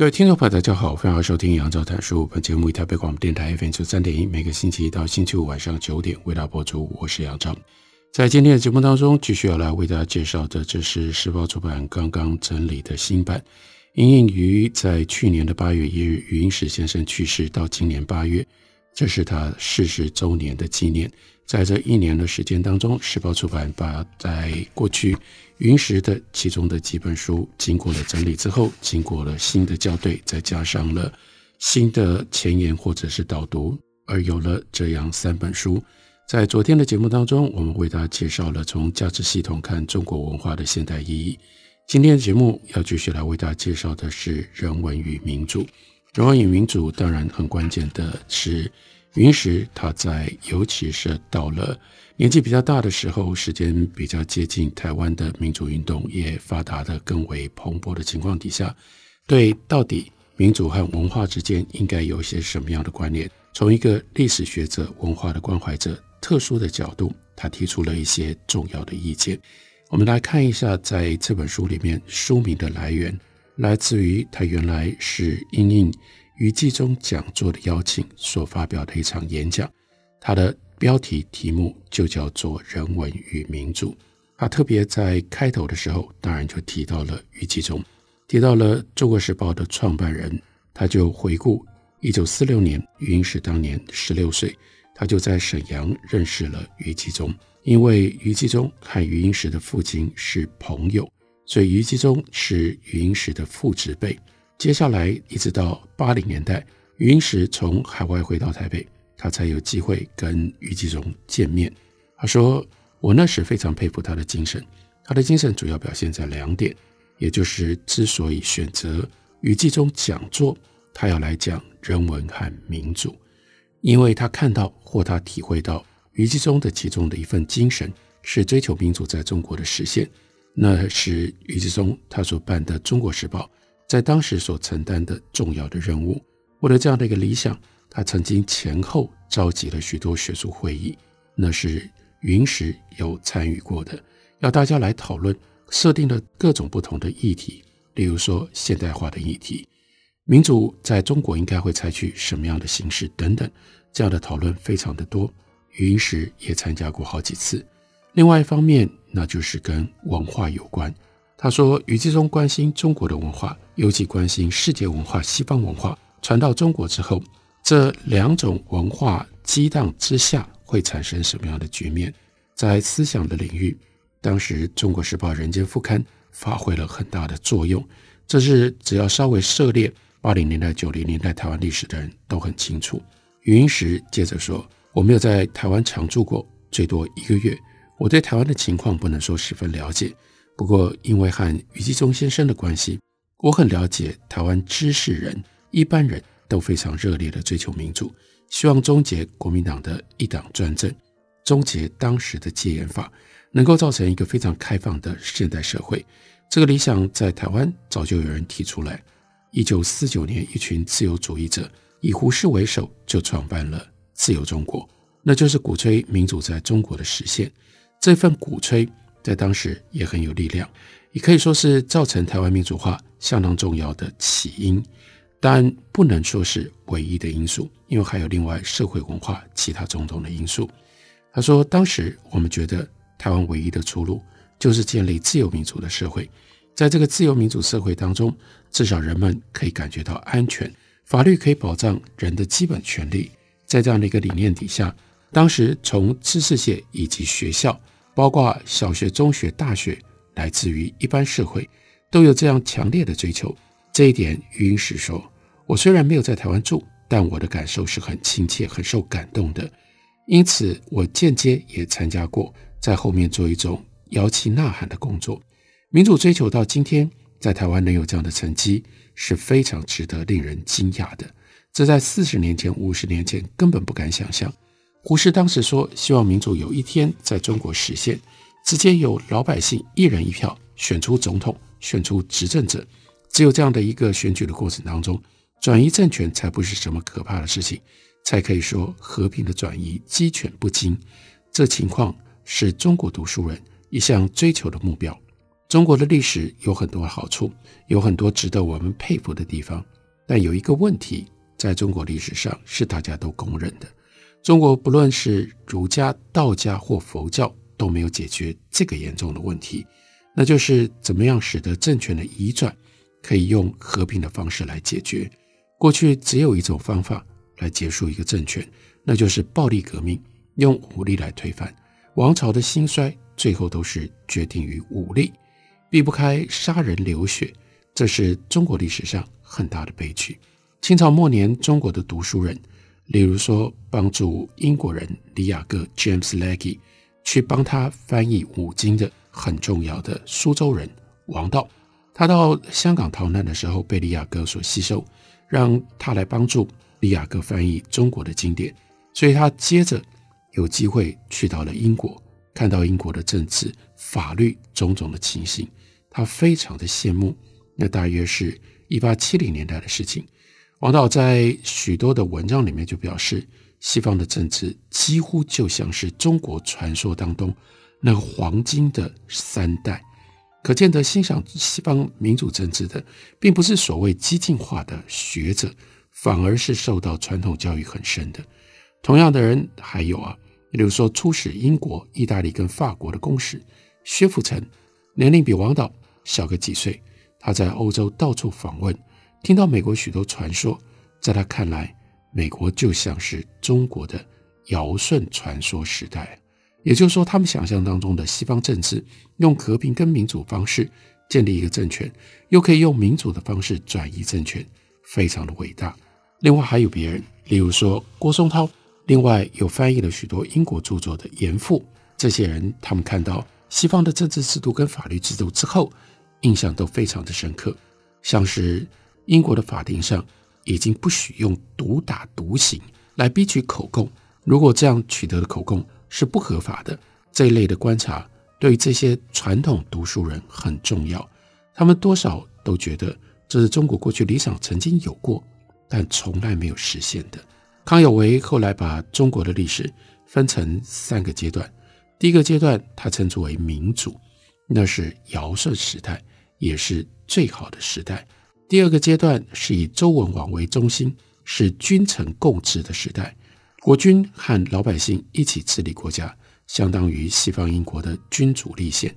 各位听众朋友，大家好，欢迎收听杨照谈书。本节目以台北广播电台 FM 九三点一，每个星期一到星期五晚上九点为大家播出。我是杨照，在今天的节目当中，继续要来为大家介绍的，这是时报出版刚刚整理的新版。因应于在去年的八月一日，余英时先生去世，到今年八月，这是他逝世周年的纪念。在这一年的时间当中，时报出版把在过去云石的其中的几本书经过了整理之后，经过了新的校对，再加上了新的前言或者是导读，而有了这样三本书。在昨天的节目当中，我们为大家介绍了从价值系统看中国文化的现代意义。今天的节目要继续来为大家介绍的是人文与民主。人文与民主当然很关键的是。余英时，他在尤其是到了年纪比较大的时候，时间比较接近台湾的民主运动也发达的更为蓬勃的情况底下，对到底民主和文化之间应该有一些什么样的关联，从一个历史学者、文化的关怀者特殊的角度，他提出了一些重要的意见。我们来看一下，在这本书里面书名的来源，来自于他原来是因应。余纪中讲座的邀请所发表的一场演讲，他的标题题目就叫做《人文与民主》。他特别在开头的时候，当然就提到了余纪中，提到了《中国时报》的创办人，他就回顾一九四六年，余英时当年十六岁，他就在沈阳认识了余纪中，因为余纪中和余英时的父亲是朋友，所以余纪中是余英时的父执辈。接下来一直到八零年代，余英时从海外回到台北，他才有机会跟余纪忠见面。他说：“我那时非常佩服他的精神，他的精神主要表现在两点，也就是之所以选择余纪忠讲座，他要来讲人文和民主，因为他看到或他体会到余纪忠的其中的一份精神是追求民主在中国的实现。那是余纪忠他所办的《中国时报》。”在当时所承担的重要的任务，为了这样的一个理想，他曾经前后召集了许多学术会议，那是云石有参与过的，要大家来讨论，设定了各种不同的议题，例如说现代化的议题，民主在中国应该会采取什么样的形式等等，这样的讨论非常的多，云石也参加过好几次。另外一方面，那就是跟文化有关。他说：“余纪中关心中国的文化，尤其关心世界文化、西方文化传到中国之后，这两种文化激荡之下会产生什么样的局面？在思想的领域，当时《中国时报》《人间副刊》发挥了很大的作用。这是只要稍微涉猎八零年代、九零年代台湾历史的人都很清楚。”余英时接着说：“我没有在台湾常住过，最多一个月，我对台湾的情况不能说十分了解。”不过，因为和余纪忠先生的关系，我很了解台湾知识人、一般人都非常热烈地追求民主，希望终结国民党的一党专政，终结当时的戒严法，能够造成一个非常开放的现代社会。这个理想在台湾早就有人提出来。一九四九年，一群自由主义者以胡适为首，就创办了自由中国，那就是鼓吹民主在中国的实现。这份鼓吹。在当时也很有力量，也可以说是造成台湾民主化相当重要的起因，但不能说是唯一的因素，因为还有另外社会文化其他种种的因素。他说，当时我们觉得台湾唯一的出路就是建立自由民主的社会，在这个自由民主社会当中，至少人们可以感觉到安全，法律可以保障人的基本权利。在这样的一个理念底下，当时从知识界以及学校。包括小学、中学、大学，来自于一般社会，都有这样强烈的追求。这一点，余英时说：“我虽然没有在台湾住，但我的感受是很亲切、很受感动的。因此，我间接也参加过在后面做一种摇旗呐喊的工作。民主追求到今天，在台湾能有这样的成绩，是非常值得令人惊讶的。这在四十年前、五十年前根本不敢想象。胡适当时说，希望民主有一天在中国实现，直接由老百姓一人一票选出总统，选出执政者。只有这样的一个选举的过程当中，转移政权才不是什么可怕的事情，才可以说和平的转移，鸡犬不惊。这情况是中国读书人一向追求的目标。中国的历史有很多好处，有很多值得我们佩服的地方，但有一个问题，在中国历史上是大家都公认的：中国不论是儒家、道家或佛教，都没有解决这个严重的问题，那就是怎么样使得政权的移转可以用和平的方式来解决。过去只有一种方法来结束一个政权，那就是暴力革命，用武力来推翻王朝的兴衰，最后都是决定于武力。避不开杀人流血，这是中国历史上很大的悲剧。清朝末年，中国的读书人，例如说帮助英国人李雅各 （James Legge） 去帮他翻译五经的很重要的苏州人王道，他到香港逃难的时候被李雅各所吸收，让他来帮助李雅各翻译中国的经典，所以他接着有机会去到了英国，看到英国的政治、法律种种的情形。他非常的羡慕，那大约是一八七零年代的事情。王导在许多的文章里面就表示，西方的政治几乎就像是中国传说当中那个黄金的三代。可见得欣赏西方民主政治的，并不是所谓激进化的学者，反而是受到传统教育很深的。同样的人还有啊，比如说出使英国、意大利跟法国的公使薛福成，年龄比王导。小个几岁，他在欧洲到处访问，听到美国许多传说，在他看来，美国就像是中国的尧舜传说时代。也就是说，他们想象当中的西方政治，用和平跟民主方式建立一个政权，又可以用民主的方式转移政权，非常的伟大。另外还有别人，例如说郭松涛，另外又翻译了许多英国著作的严复，这些人他们看到西方的政治制度跟法律制度之后。印象都非常的深刻，像是英国的法庭上已经不许用毒打、毒刑来逼取口供，如果这样取得的口供是不合法的，这一类的观察对于这些传统读书人很重要。他们多少都觉得这是中国过去理想曾经有过，但从来没有实现的。康有为后来把中国的历史分成三个阶段，第一个阶段他称之为民主，那是尧舜时代。也是最好的时代。第二个阶段是以周文王为中心，是君臣共治的时代，国君和老百姓一起治理国家，相当于西方英国的君主立宪。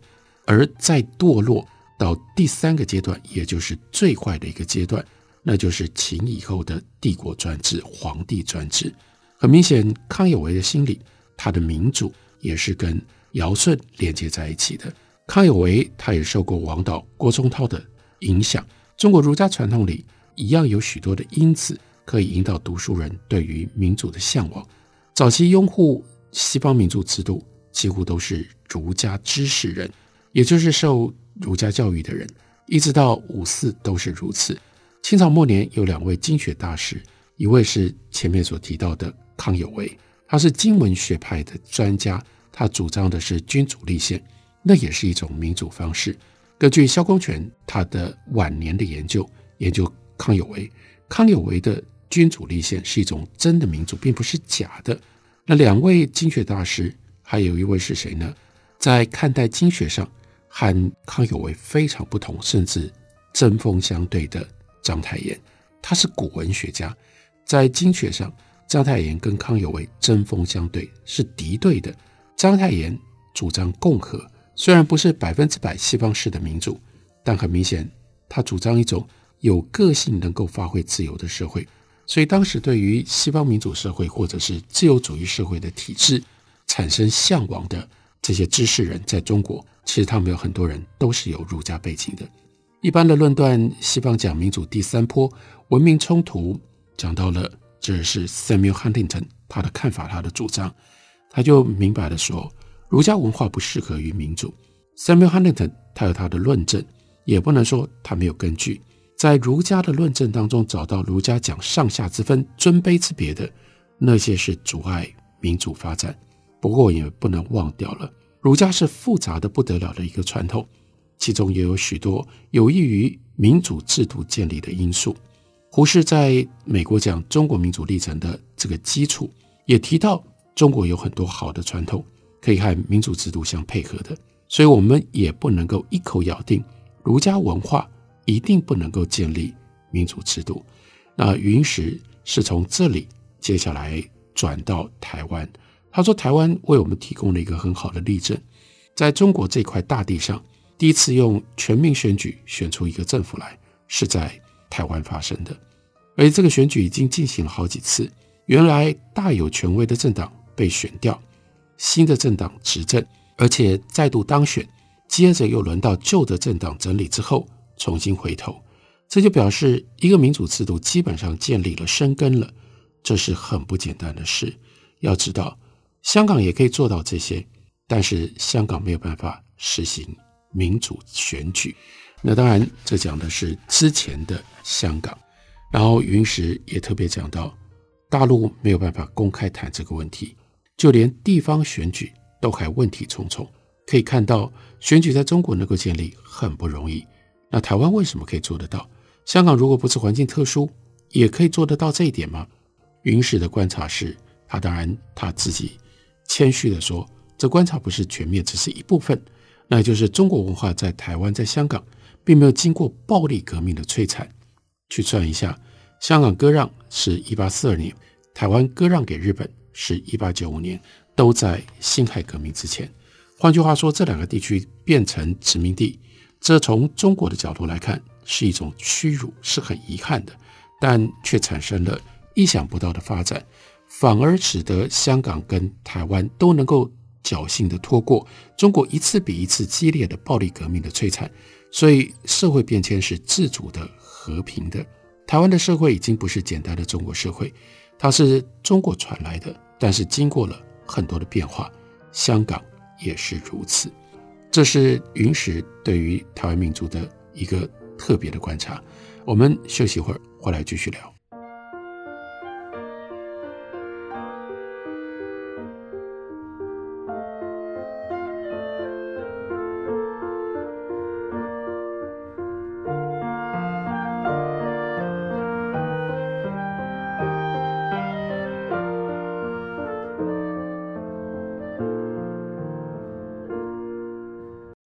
而再堕落到第三个阶段，也就是最坏的一个阶段，那就是秦以后的帝国专制、皇帝专制。很明显，康有为的心里，他的民主也是跟尧舜连接在一起的。康有为，他也受过王导、郭松涛的影响。中国儒家传统里一样有许多的因子可以引导读书人对于民主的向往。早期拥护西方民主制度，几乎都是儒家知识人，也就是受儒家教育的人，一直到五四都是如此。清朝末年有两位经学大师，一位是前面所提到的康有为，他是经文学派的专家，他主张的是君主立宪。那也是一种民主方式。根据萧公权他的晚年的研究，研究康有为，康有为的君主立宪是一种真的民主，并不是假的。那两位经学大师，还有一位是谁呢？在看待经学上和康有为非常不同，甚至针锋相对的章太炎，他是古文学家，在经学上，章太炎跟康有为针锋相对，是敌对的。章太炎主张共和。虽然不是百分之百西方式的民主，但很明显，他主张一种有个性、能够发挥自由的社会。所以当时对于西方民主社会或者是自由主义社会的体制产生向往的这些知识人，在中国其实他们有很多人都是有儒家背景的。一般的论断，西方讲民主第三波文明冲突，讲到了这是 Samuel Huntington 他的看法，他的主张，他就明白的说。儒家文化不适合于民主。Samuel Huntington 他有他的论证，也不能说他没有根据。在儒家的论证当中，找到儒家讲上下之分、尊卑之别的那些是阻碍民主发展。不过也不能忘掉了，儒家是复杂的不得了的一个传统，其中也有许多有益于民主制度建立的因素。胡适在美国讲中国民主历程的这个基础，也提到中国有很多好的传统可以和民主制度相配合的，所以我们也不能够一口咬定儒家文化一定不能够建立民主制度。那云石是从这里接下来转到台湾，他说台湾为我们提供了一个很好的例证，在中国这块大地上，第一次用全民选举选出一个政府来，是在。台湾发生的，而这个选举已经进行了好几次。原来大有权威的政党被选掉，新的政党执政，而且再度当选，接着又轮到旧的政党整理之后重新回头，这就表示一个民主制度基本上建立了、生根了。这是很不简单的事。要知道，香港也可以做到这些，但是香港没有办法实行民主选举。那当然，这讲的是之前的香港。然后云石也特别讲到，大陆没有办法公开谈这个问题，就连地方选举都还问题重重。可以看到，选举在中国能够建立很不容易。那台湾为什么可以做得到？香港如果不是环境特殊，也可以做得到这一点吗？云石的观察是，他当然他自己谦虚地说，这观察不是全面，只是一部分。那就是中国文化在台湾、在香港。并没有经过暴力革命的摧残。去算一下，香港割让是一八四二年，台湾割让给日本是一八九五年，都在辛亥革命之前。换句话说，这两个地区变成殖民地，这从中国的角度来看是一种屈辱，是很遗憾的，但却产生了意想不到的发展，反而使得香港跟台湾都能够侥幸地拖过中国一次比一次激烈的暴力革命的摧残。所以社会变迁是自主的、和平的。台湾的社会已经不是简单的中国社会，它是中国传来的，但是经过了很多的变化。香港也是如此。这是云石对于台湾民族的一个特别的观察。我们休息一会儿，回来继续聊。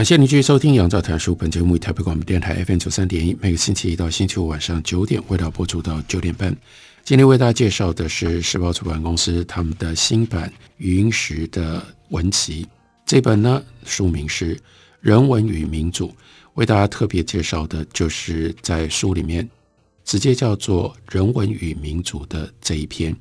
感谢您继续收听《杨照谈书》本节目，以台北广播电台 FM 九三点一，每个星期一到星期五晚上九点，为大家播出到九点半。今天为大家介绍的是时报出版公司他们的新版云石的文集，这本呢书名是《人文与民主》，为大家特别介绍的就是在书里面直接叫做《人文与民主》的这一篇。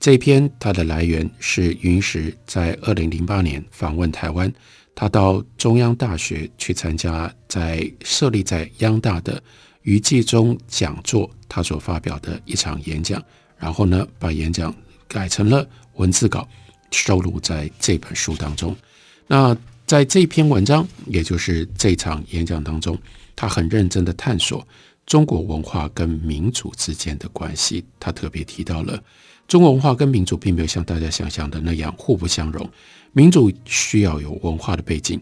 这一篇它的来源是云石在二零零八年访问台湾。他到中央大学去参加在设立在央大的余纪忠讲座他所发表的一场演讲，然后呢，把演讲改成了文字稿，收录在这本书当中。那在这篇文章，也就是这场演讲当中，他很认真地探索中国文化跟民主之间的关系。他特别提到了中国文化跟民主并没有像大家想象的那样互不相容，民主需要有文化的背景。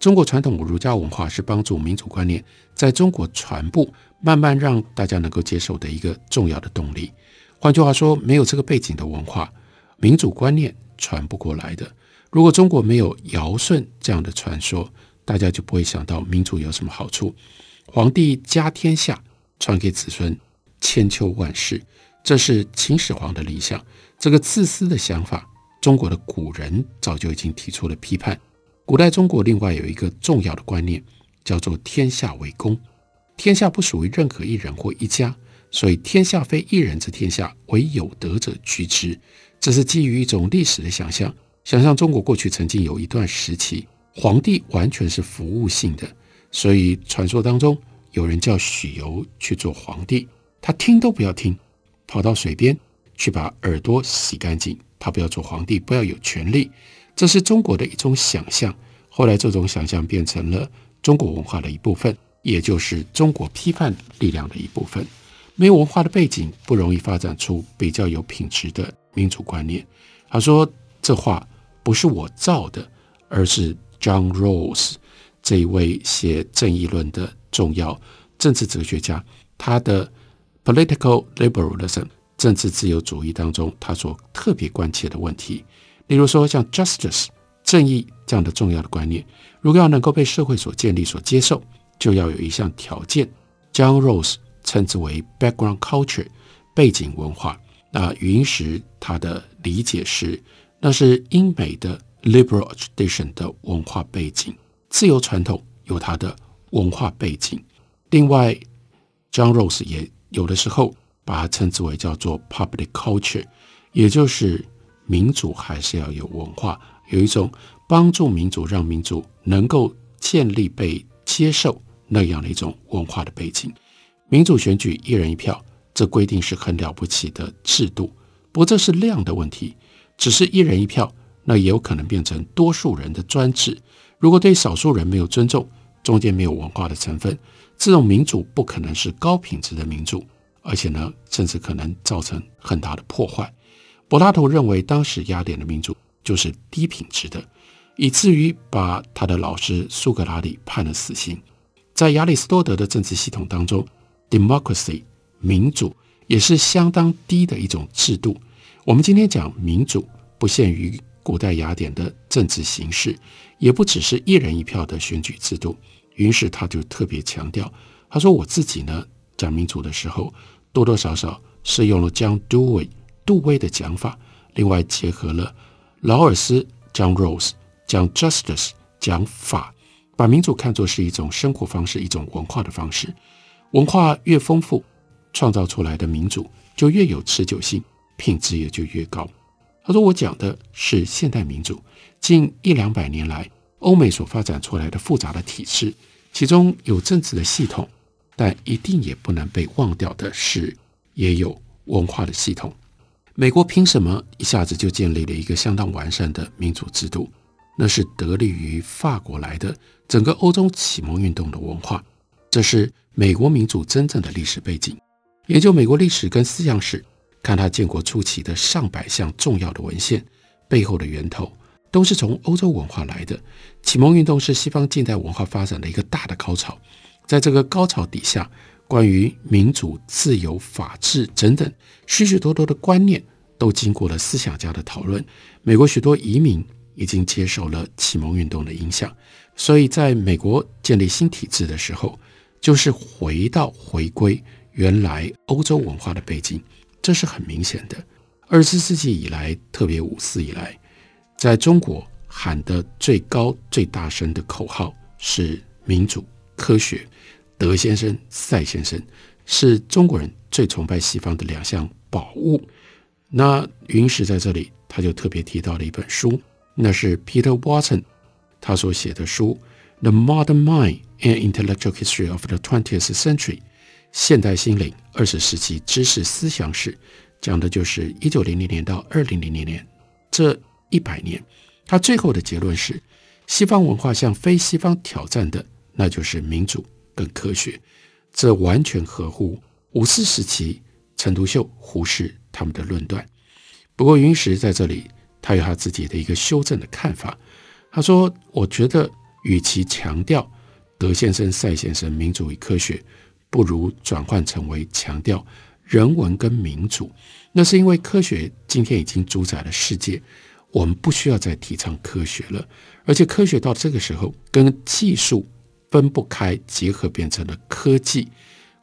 中国传统儒家文化是帮助民主观念在中国传播，慢慢让大家能够接受的一个重要的动力。换句话说，没有这个背景的文化，民主观念传不过来的。如果中国没有尧舜这样的传说，大家就不会想到民主有什么好处。皇帝家天下，传给子孙千秋万世，这是秦始皇的理想。这个自私的想法，中国的古人早就已经提出了批判。古代中国另外有一个重要的观念，叫做“天下为公”。天下不属于任何一人或一家，所以天下非一人之天下，唯有德者居之。这是基于一种历史的想象，想象中国过去曾经有一段时期，皇帝完全是服务性的。所以传说当中有人叫许由去做皇帝，他听都不要听，跑到水边去把耳朵洗干净。他不要做皇帝，不要有权力。这是中国的一种想象，后来这种想象变成了中国文化的一部分，也就是中国批判力量的一部分。没有文化的背景，不容易发展出比较有品质的民主观念。他说这话不是我造的，而是 John Rawls 这一位写正义论的重要政治哲学家，他的 Political Liberalism 政治自由主义当中，他所特别关切的问题。例如说，像 justice 正义这样的重要的观念，如果要能够被社会所建立、所接受，就要有一项条件，John Rose 称之为 background culture 背景文化。那语音时他的理解是，那是英美的 liberal tradition 的文化背景，自由传统有它的文化背景。另外，John Rose 也有的时候把它称之为叫做 public culture，也就是。民主还是要有文化，有一种帮助民主，让民主能够建立被接受那样的一种文化的背景。民主选举一人一票，这规定是很了不起的制度，不过这是量的问题。只是一人一票，那也有可能变成多数人的专制。如果对少数人没有尊重，中间没有文化的成分，这种民主不可能是高品质的民主，而且呢，甚至可能造成很大的破坏。柏拉图认为，当时雅典的民主就是低品质的，以至于把他的老师苏格拉底判了死刑。在亚里士多德的政治系统当中，democracy 民主也是相当低的一种制度。我们今天讲民主，不限于古代雅典的政治形式，也不只是一人一票的选举制度。于是他就特别强调，他说：“我自己呢，讲民主的时候，多多少少是用了 John Dewey。”杜威的讲法，另外结合了劳尔斯将 Rose 将 justice 讲法，把民主看作是一种生活方式，一种文化的方式。文化越丰富，创造出来的民主就越有持久性，品质也就越高。他说：“我讲的是现代民主，近一两百年来欧美所发展出来的复杂的体制，其中有政治的系统，但一定也不能被忘掉的是，也有文化的系统。”美国凭什么一下子就建立了一个相当完善的民主制度？那是得力于法国来的整个欧洲启蒙运动的文化，这是美国民主真正的历史背景。研究美国历史跟思想史，看他建国初期的上百项重要的文献背后的源头，都是从欧洲文化来的。启蒙运动是西方近代文化发展的一个大的高潮，在这个高潮底下。关于民主、自由、法治等等许许多多的观念，都经过了思想家的讨论。美国许多移民已经接受了启蒙运动的影响，所以在美国建立新体制的时候，就是回到回归原来欧洲文化的背景，这是很明显的。二十世纪以来，特别五四以来，在中国喊得最高、最大声的口号是民主、科学。德先生、赛先生是中国人最崇拜西方的两项宝物。那云石在这里，他就特别提到了一本书，那是 Peter Watson 他所写的书《The Modern Mind and Intellectual History of the Twentieth Century》，现代心灵二十世纪知识思想史，讲的就是一九零零年到二零零零年这一百年。他最后的结论是，西方文化向非西方挑战的，那就是民主更科学。这完全合乎五四时期陈独秀、胡适他们的论断。不过云石在这里，他有他自己的一个修正的看法。他说：“我觉得，与其强调德先生、赛先生民主与科学，不如转换成为强调人文跟民主。那是因为科学今天已经主宰了世界，我们不需要再提倡科学了。而且科学到这个时候跟技术分不开，结合变成了科技。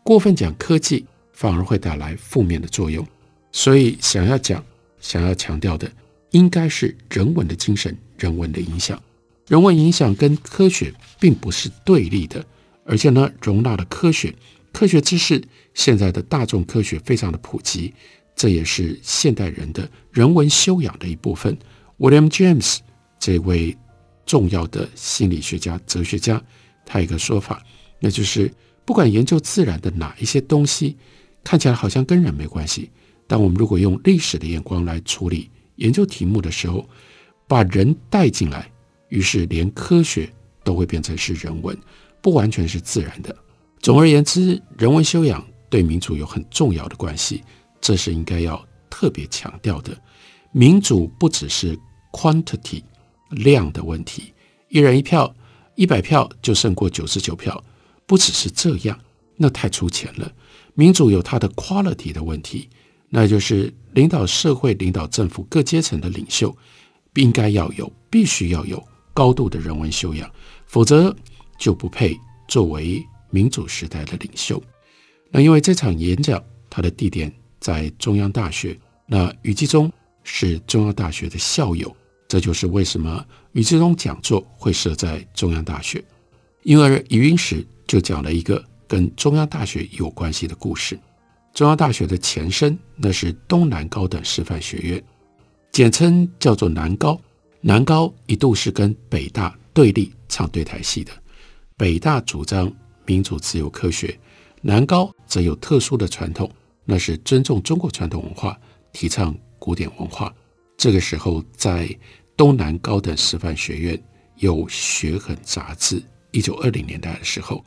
过分讲科技，反而会带来负面的作用。所以想要讲。”想要强调的应该是人文的精神，人文的影响。人文影响跟科学并不是对立的，而且呢，容纳了科学、科学知识。现在的大众科学非常的普及，这也是现代人的人文修养的一部分。William James 这位重要的心理学家、哲学家，他有一个说法，那就是不管研究自然的哪一些东西，看起来好像跟人没关系。但我们如果用历史的眼光来处理研究题目的时候，把人带进来，于是连科学都会变成是人文，不完全是自然的。总而言之，人文修养对民主有很重要的关系，这是应该要特别强调的。民主不只是 quantity 量的问题，一人一票，一百票就胜过九十九票，不只是这样，那太粗浅了。民主有它的 quality 的问题。那就是领导社会、领导政府各阶层的领袖，应该要有、必须要有高度的人文修养，否则就不配作为民主时代的领袖。那因为这场演讲，它的地点在中央大学，那余纪忠是中央大学的校友，这就是为什么余纪忠讲座会设在中央大学。因而余英时就讲了一个跟中央大学有关系的故事。中央大学的前身，那是东南高等师范学院，简称叫做南高。南高一度是跟北大对立唱对台戏的。北大主张民主、自由、科学，南高则有特殊的传统，那是尊重中国传统文化，提倡古典文化。这个时候，在东南高等师范学院有《学衡》杂志。一九二零年代的时候，《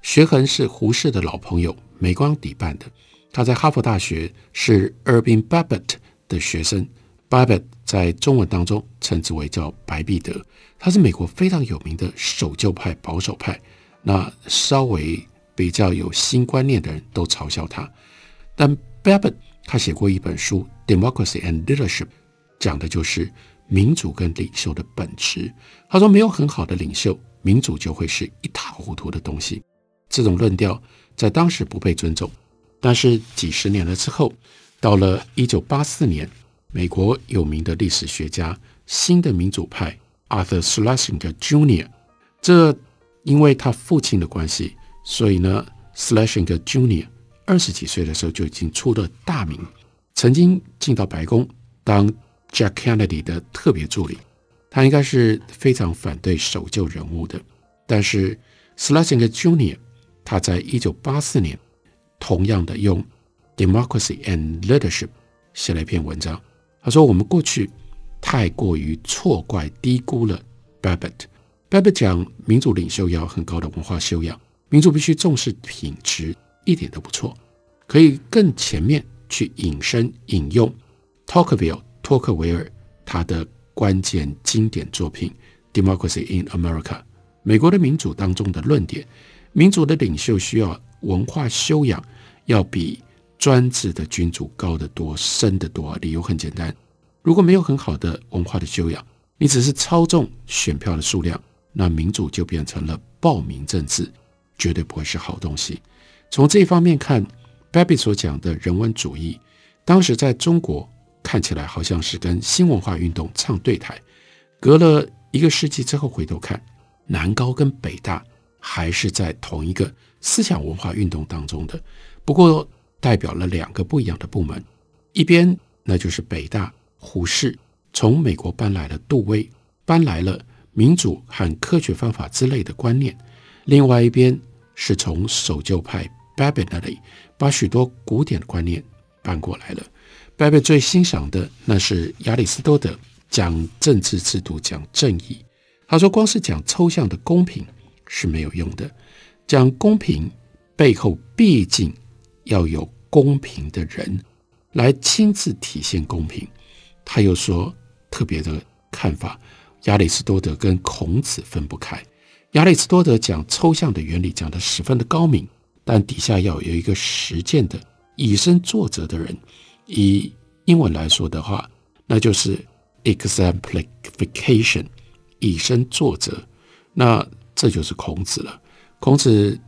学衡》是胡适的老朋友梅光迪办的。他在哈佛大学是 Irving Babbitt 的学生，Babbitt 在中文当中称之为叫白彼得，他是美国非常有名的守旧派、保守派。那稍微比较有新观念的人都嘲笑他。但 Babbitt 他写过一本书《Democracy and Leadership》，讲的就是民主跟领袖的本质。他说，没有很好的领袖，民主就会是一塌糊涂的东西。这种论调在当时不被尊重。但是几十年了之后，到了一九八四年，美国有名的历史学家、新的民主派 Arthur Schlesinger Jr.，这因为他父亲的关系，所以呢，Schlesinger Jr. 二十几岁的时候就已经出了大名，曾经进到白宫当 Jack Kennedy 的特别助理，他应该是非常反对守旧人物的。但是 Slesinger Jr 他在一九八四年。同样的，用 democracy and leadership 写了一篇文章。他说：“我们过去太过于错怪低估了 Babbitt。Babbitt 讲民主领袖要很高的文化修养，民主必须重视品质，一点都不错。可以更前面去引申引用 Tocqueville 托克维尔他的关键经典作品《Democracy in America》美国的民主当中的论点：民主的领袖需要。”文化修养要比专制的君主高得多、深得多。理由很简单：如果没有很好的文化的修养，你只是操纵选票的数量，那民主就变成了暴民政治，绝对不会是好东西。从这一方面看，Babbitt 所讲的人文主义，当时在中国看起来好像是跟新文化运动唱对台。隔了一个世纪之后回头看，南高跟北大还是在同一个。思想文化运动当中的，不过代表了两个不一样的部门，一边那就是北大胡适从美国搬来了杜威，搬来了民主和科学方法之类的观念；另外一边是从守旧派 Babbitt 那里，把许多古典的观念搬过来了。Babbitt 最欣赏的那是亚里士多德讲政治制度、讲正义。他说，光是讲抽象的公平是没有用的，讲公平背后毕竟要有公平的人来亲自体现公平。他又说特别的看法，亚里士多德跟孔子分不开。亚里士多德讲抽象的原理讲得十分的高明，但底下要有一个实践的以身作则的人。以英文来说的话，那就是 exemplification，以身作则。那这就是孔子了。孔子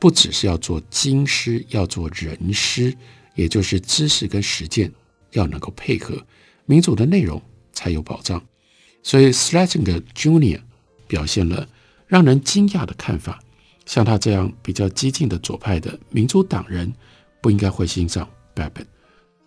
不只是要做经师，要做人师，也就是知识跟实践要能够配合。民主的内容才有保障，所以 Schlesinger Jr. 表现了让人惊讶的看法。像他这样比较激进的左派的民主党人，不应该会欣赏 Babbitt，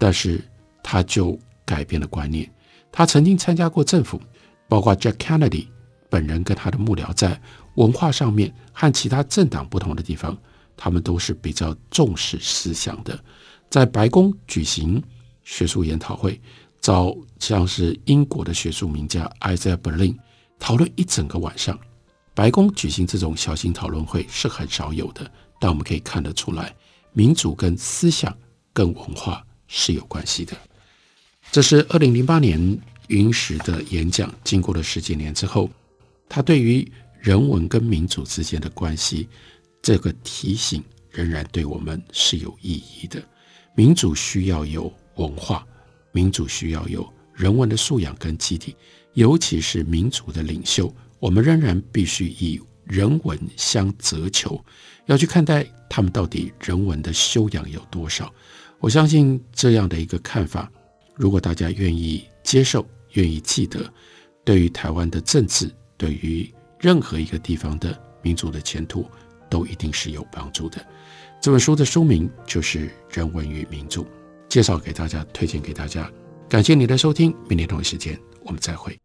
但是他就改变了观念。他曾经参加过政府，包括 Jack Kennedy 本人跟他的幕僚，在文化上面和其他政党不同的地方，他们都是比较重视思想的。在白宫举行学术研讨会。找像是英国的学术名家 Isaiah Berlin 讨论一整个晚上。白宫举行这种小型讨论会是很少有的，但我们可以看得出来，民主跟思想跟文化是有关系的。这是二零零八年云石的演讲，经过了十几年之后，他对于人文跟民主之间的关系这个提醒仍然对我们是有意义的。民主需要有文化。民主需要有人文的素养跟基底，尤其是民主的领袖，我们仍然必须以人文相责求，要去看待他们到底人文的修养有多少。我相信这样的一个看法，如果大家愿意接受、愿意记得，对于台湾的政治，对于任何一个地方的民族的前途，都一定是有帮助的。这本书的书名就是《人文与民主》。介绍给大家，推荐给大家，感谢你的收听，明天同一时间我们再会。